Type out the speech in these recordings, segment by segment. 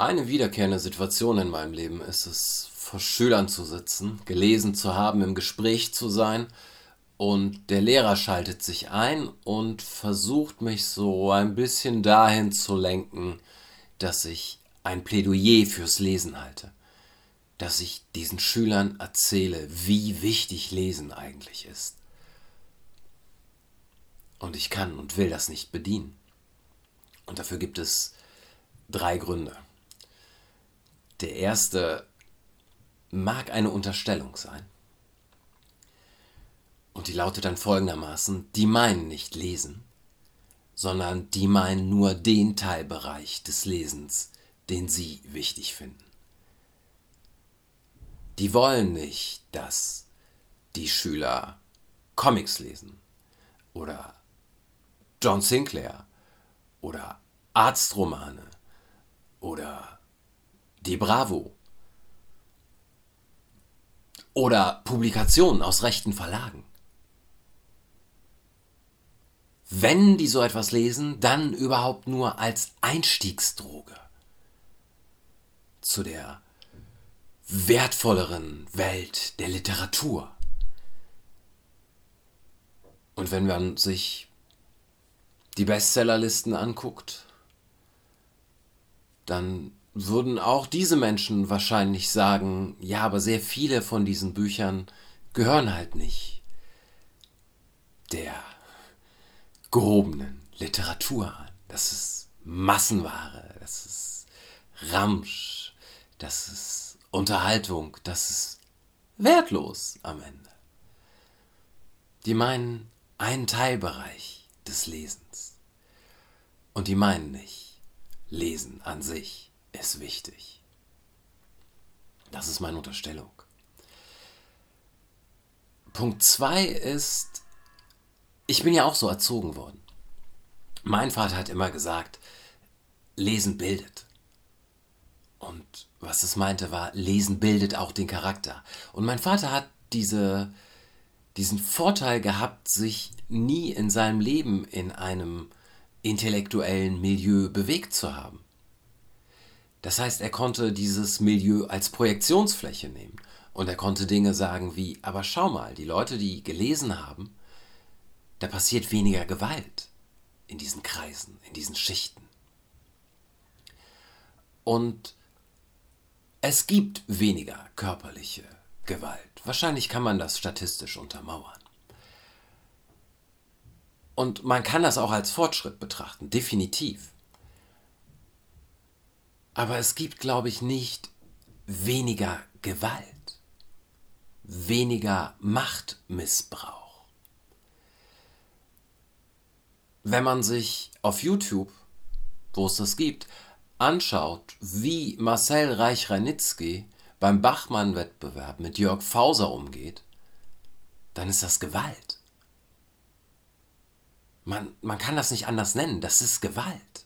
Eine wiederkehrende Situation in meinem Leben ist es, vor Schülern zu sitzen, gelesen zu haben, im Gespräch zu sein und der Lehrer schaltet sich ein und versucht mich so ein bisschen dahin zu lenken, dass ich ein Plädoyer fürs Lesen halte, dass ich diesen Schülern erzähle, wie wichtig Lesen eigentlich ist. Und ich kann und will das nicht bedienen. Und dafür gibt es drei Gründe. Der erste mag eine Unterstellung sein. Und die lautet dann folgendermaßen, die meinen nicht lesen, sondern die meinen nur den Teilbereich des Lesens, den sie wichtig finden. Die wollen nicht, dass die Schüler Comics lesen oder John Sinclair oder Arztromane die Bravo oder Publikationen aus rechten Verlagen. Wenn die so etwas lesen, dann überhaupt nur als Einstiegsdroge zu der wertvolleren Welt der Literatur. Und wenn man sich die Bestsellerlisten anguckt, dann würden auch diese Menschen wahrscheinlich sagen, ja, aber sehr viele von diesen Büchern gehören halt nicht der gehobenen Literatur an. Das ist Massenware, das ist Ramsch, das ist Unterhaltung, das ist wertlos am Ende. Die meinen einen Teilbereich des Lesens. Und die meinen nicht, Lesen an sich ist wichtig. Das ist meine Unterstellung. Punkt 2 ist, ich bin ja auch so erzogen worden. Mein Vater hat immer gesagt, Lesen bildet. Und was es meinte war, Lesen bildet auch den Charakter. Und mein Vater hat diese, diesen Vorteil gehabt, sich nie in seinem Leben in einem intellektuellen Milieu bewegt zu haben. Das heißt, er konnte dieses Milieu als Projektionsfläche nehmen und er konnte Dinge sagen wie, aber schau mal, die Leute, die gelesen haben, da passiert weniger Gewalt in diesen Kreisen, in diesen Schichten. Und es gibt weniger körperliche Gewalt. Wahrscheinlich kann man das statistisch untermauern. Und man kann das auch als Fortschritt betrachten, definitiv. Aber es gibt, glaube ich, nicht weniger Gewalt, weniger Machtmissbrauch. Wenn man sich auf YouTube, wo es das gibt, anschaut, wie Marcel Reich-Ranitzky beim Bachmann-Wettbewerb mit Jörg Fauser umgeht, dann ist das Gewalt. Man, man kann das nicht anders nennen, das ist Gewalt.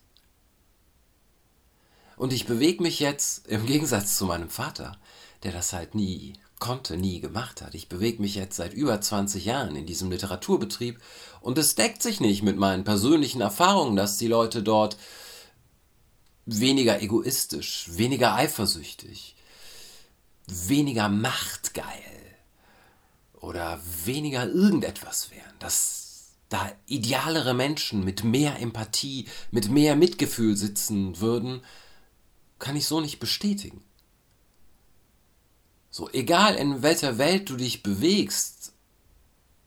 Und ich bewege mich jetzt, im Gegensatz zu meinem Vater, der das halt nie konnte, nie gemacht hat. Ich bewege mich jetzt seit über 20 Jahren in diesem Literaturbetrieb und es deckt sich nicht mit meinen persönlichen Erfahrungen, dass die Leute dort weniger egoistisch, weniger eifersüchtig, weniger machtgeil oder weniger irgendetwas wären. Dass da idealere Menschen mit mehr Empathie, mit mehr Mitgefühl sitzen würden, kann ich so nicht bestätigen. So, egal in welcher Welt du dich bewegst,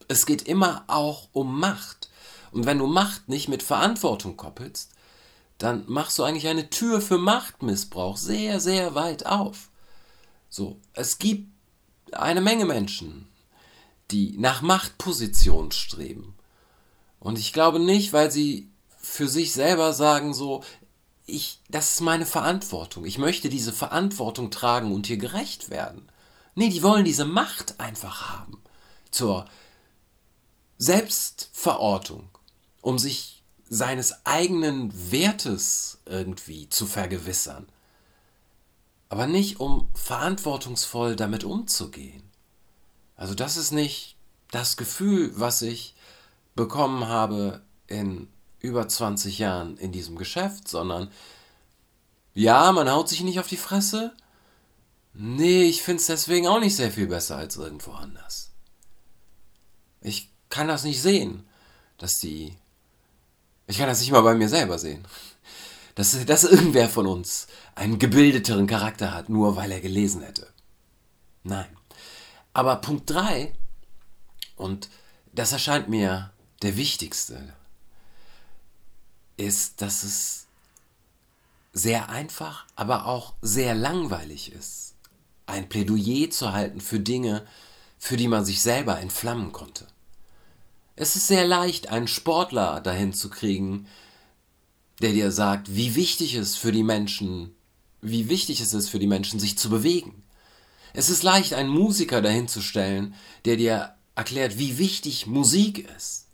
es geht immer auch um Macht. Und wenn du Macht nicht mit Verantwortung koppelst, dann machst du eigentlich eine Tür für Machtmissbrauch sehr, sehr weit auf. So, es gibt eine Menge Menschen, die nach Machtposition streben. Und ich glaube nicht, weil sie für sich selber sagen so, ich, das ist meine Verantwortung. Ich möchte diese Verantwortung tragen und hier gerecht werden. Nee, die wollen diese Macht einfach haben. Zur Selbstverortung, um sich seines eigenen Wertes irgendwie zu vergewissern. Aber nicht um verantwortungsvoll damit umzugehen. Also das ist nicht das Gefühl, was ich bekommen habe in über 20 Jahren in diesem Geschäft, sondern Ja, man haut sich nicht auf die Fresse. Nee, ich finde es deswegen auch nicht sehr viel besser als irgendwo anders. Ich kann das nicht sehen, dass die. Ich kann das nicht mal bei mir selber sehen. Dass, dass irgendwer von uns einen gebildeteren Charakter hat, nur weil er gelesen hätte. Nein. Aber Punkt 3, und das erscheint mir der wichtigste, ist, dass es sehr einfach, aber auch sehr langweilig ist, ein Plädoyer zu halten für Dinge, für die man sich selber entflammen konnte. Es ist sehr leicht, einen Sportler dahin zu kriegen, der dir sagt, wie wichtig es für die Menschen, wie wichtig es ist für die Menschen, sich zu bewegen. Es ist leicht, einen Musiker dahin zu stellen, der dir erklärt, wie wichtig Musik ist.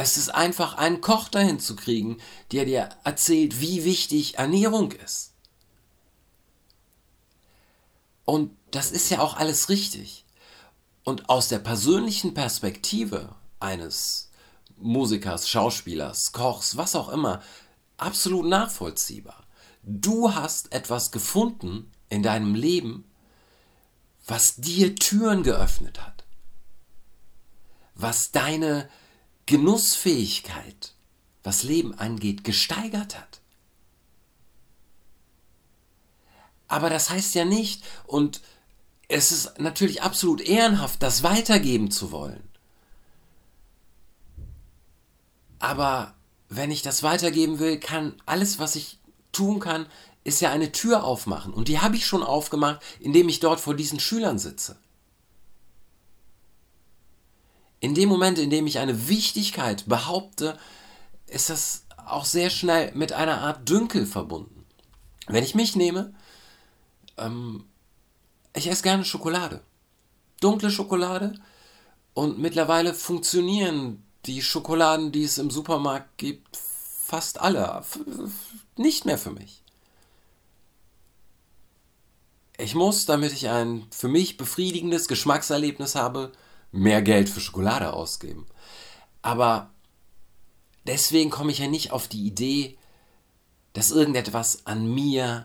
Es ist einfach, einen Koch dahin zu kriegen, der dir erzählt, wie wichtig Ernährung ist. Und das ist ja auch alles richtig. Und aus der persönlichen Perspektive eines Musikers, Schauspielers, Kochs, was auch immer, absolut nachvollziehbar. Du hast etwas gefunden in deinem Leben, was dir Türen geöffnet hat, was deine Genussfähigkeit, was Leben angeht, gesteigert hat. Aber das heißt ja nicht, und es ist natürlich absolut ehrenhaft, das weitergeben zu wollen. Aber wenn ich das weitergeben will, kann alles, was ich tun kann, ist ja eine Tür aufmachen. Und die habe ich schon aufgemacht, indem ich dort vor diesen Schülern sitze. In dem Moment, in dem ich eine Wichtigkeit behaupte, ist das auch sehr schnell mit einer Art Dünkel verbunden. Wenn ich mich nehme, ähm, ich esse gerne Schokolade. Dunkle Schokolade. Und mittlerweile funktionieren die Schokoladen, die es im Supermarkt gibt, fast alle nicht mehr für mich. Ich muss, damit ich ein für mich befriedigendes Geschmackserlebnis habe, mehr Geld für Schokolade ausgeben. Aber deswegen komme ich ja nicht auf die Idee, dass irgendetwas an mir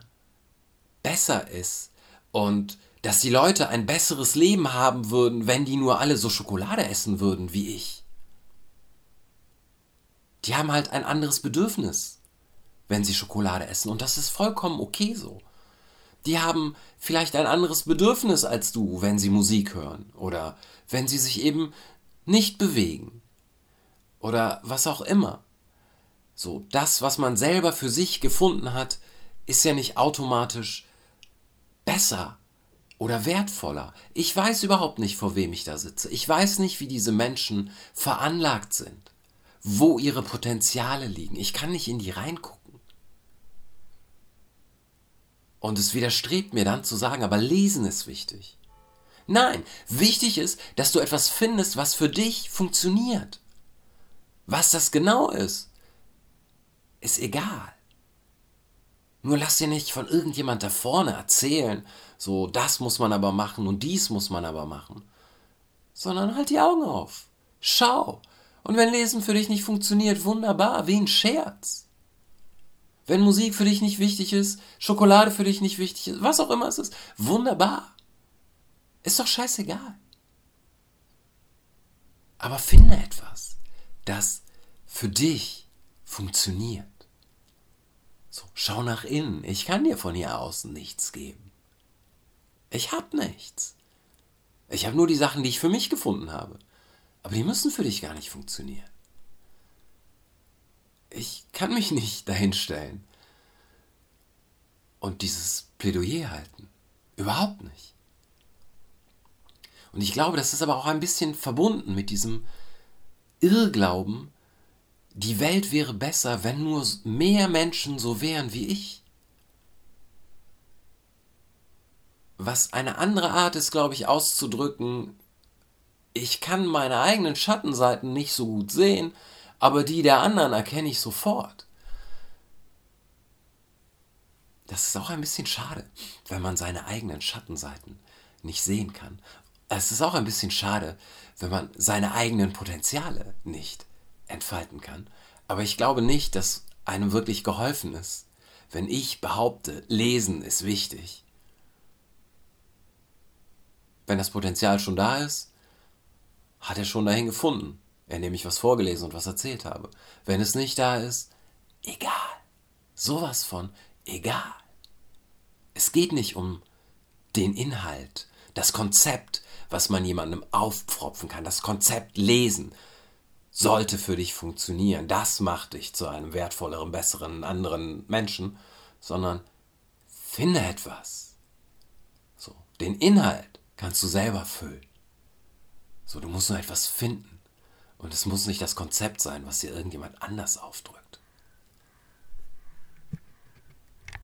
besser ist und dass die Leute ein besseres Leben haben würden, wenn die nur alle so Schokolade essen würden wie ich. Die haben halt ein anderes Bedürfnis, wenn sie Schokolade essen und das ist vollkommen okay so. Die haben vielleicht ein anderes Bedürfnis als du, wenn sie Musik hören oder wenn sie sich eben nicht bewegen oder was auch immer. So, das, was man selber für sich gefunden hat, ist ja nicht automatisch besser oder wertvoller. Ich weiß überhaupt nicht, vor wem ich da sitze. Ich weiß nicht, wie diese Menschen veranlagt sind, wo ihre Potenziale liegen. Ich kann nicht in die reingucken. Und es widerstrebt mir dann zu sagen, aber lesen ist wichtig. Nein, wichtig ist, dass du etwas findest, was für dich funktioniert. Was das genau ist, ist egal. Nur lass dir nicht von irgendjemand da vorne erzählen, so das muss man aber machen und dies muss man aber machen. Sondern halt die Augen auf. Schau. Und wenn Lesen für dich nicht funktioniert, wunderbar, wie ein Scherz. Wenn Musik für dich nicht wichtig ist, Schokolade für dich nicht wichtig ist, was auch immer es ist, wunderbar. Ist doch scheißegal. Aber finde etwas, das für dich funktioniert. So, schau nach innen. Ich kann dir von hier außen nichts geben. Ich hab nichts. Ich habe nur die Sachen, die ich für mich gefunden habe. Aber die müssen für dich gar nicht funktionieren ich kann mich nicht dahinstellen und dieses Plädoyer halten. Überhaupt nicht. Und ich glaube, das ist aber auch ein bisschen verbunden mit diesem Irrglauben, die Welt wäre besser, wenn nur mehr Menschen so wären wie ich. Was eine andere Art ist, glaube ich, auszudrücken, ich kann meine eigenen Schattenseiten nicht so gut sehen, aber die der anderen erkenne ich sofort. Das ist auch ein bisschen schade, wenn man seine eigenen Schattenseiten nicht sehen kann. Es ist auch ein bisschen schade, wenn man seine eigenen Potenziale nicht entfalten kann. Aber ich glaube nicht, dass einem wirklich geholfen ist, wenn ich behaupte, lesen ist wichtig, wenn das Potenzial schon da ist, hat er schon dahin gefunden, indem ich was vorgelesen und was erzählt habe. Wenn es nicht da ist, egal. Sowas von egal. Es geht nicht um den Inhalt, das Konzept, was man jemandem aufpfropfen kann, das Konzept lesen sollte für dich funktionieren. Das macht dich zu einem wertvolleren, besseren, anderen Menschen, sondern finde etwas. So, den Inhalt kannst du selber füllen. So, du musst nur etwas finden. Und es muss nicht das Konzept sein, was dir irgendjemand anders aufdrückt.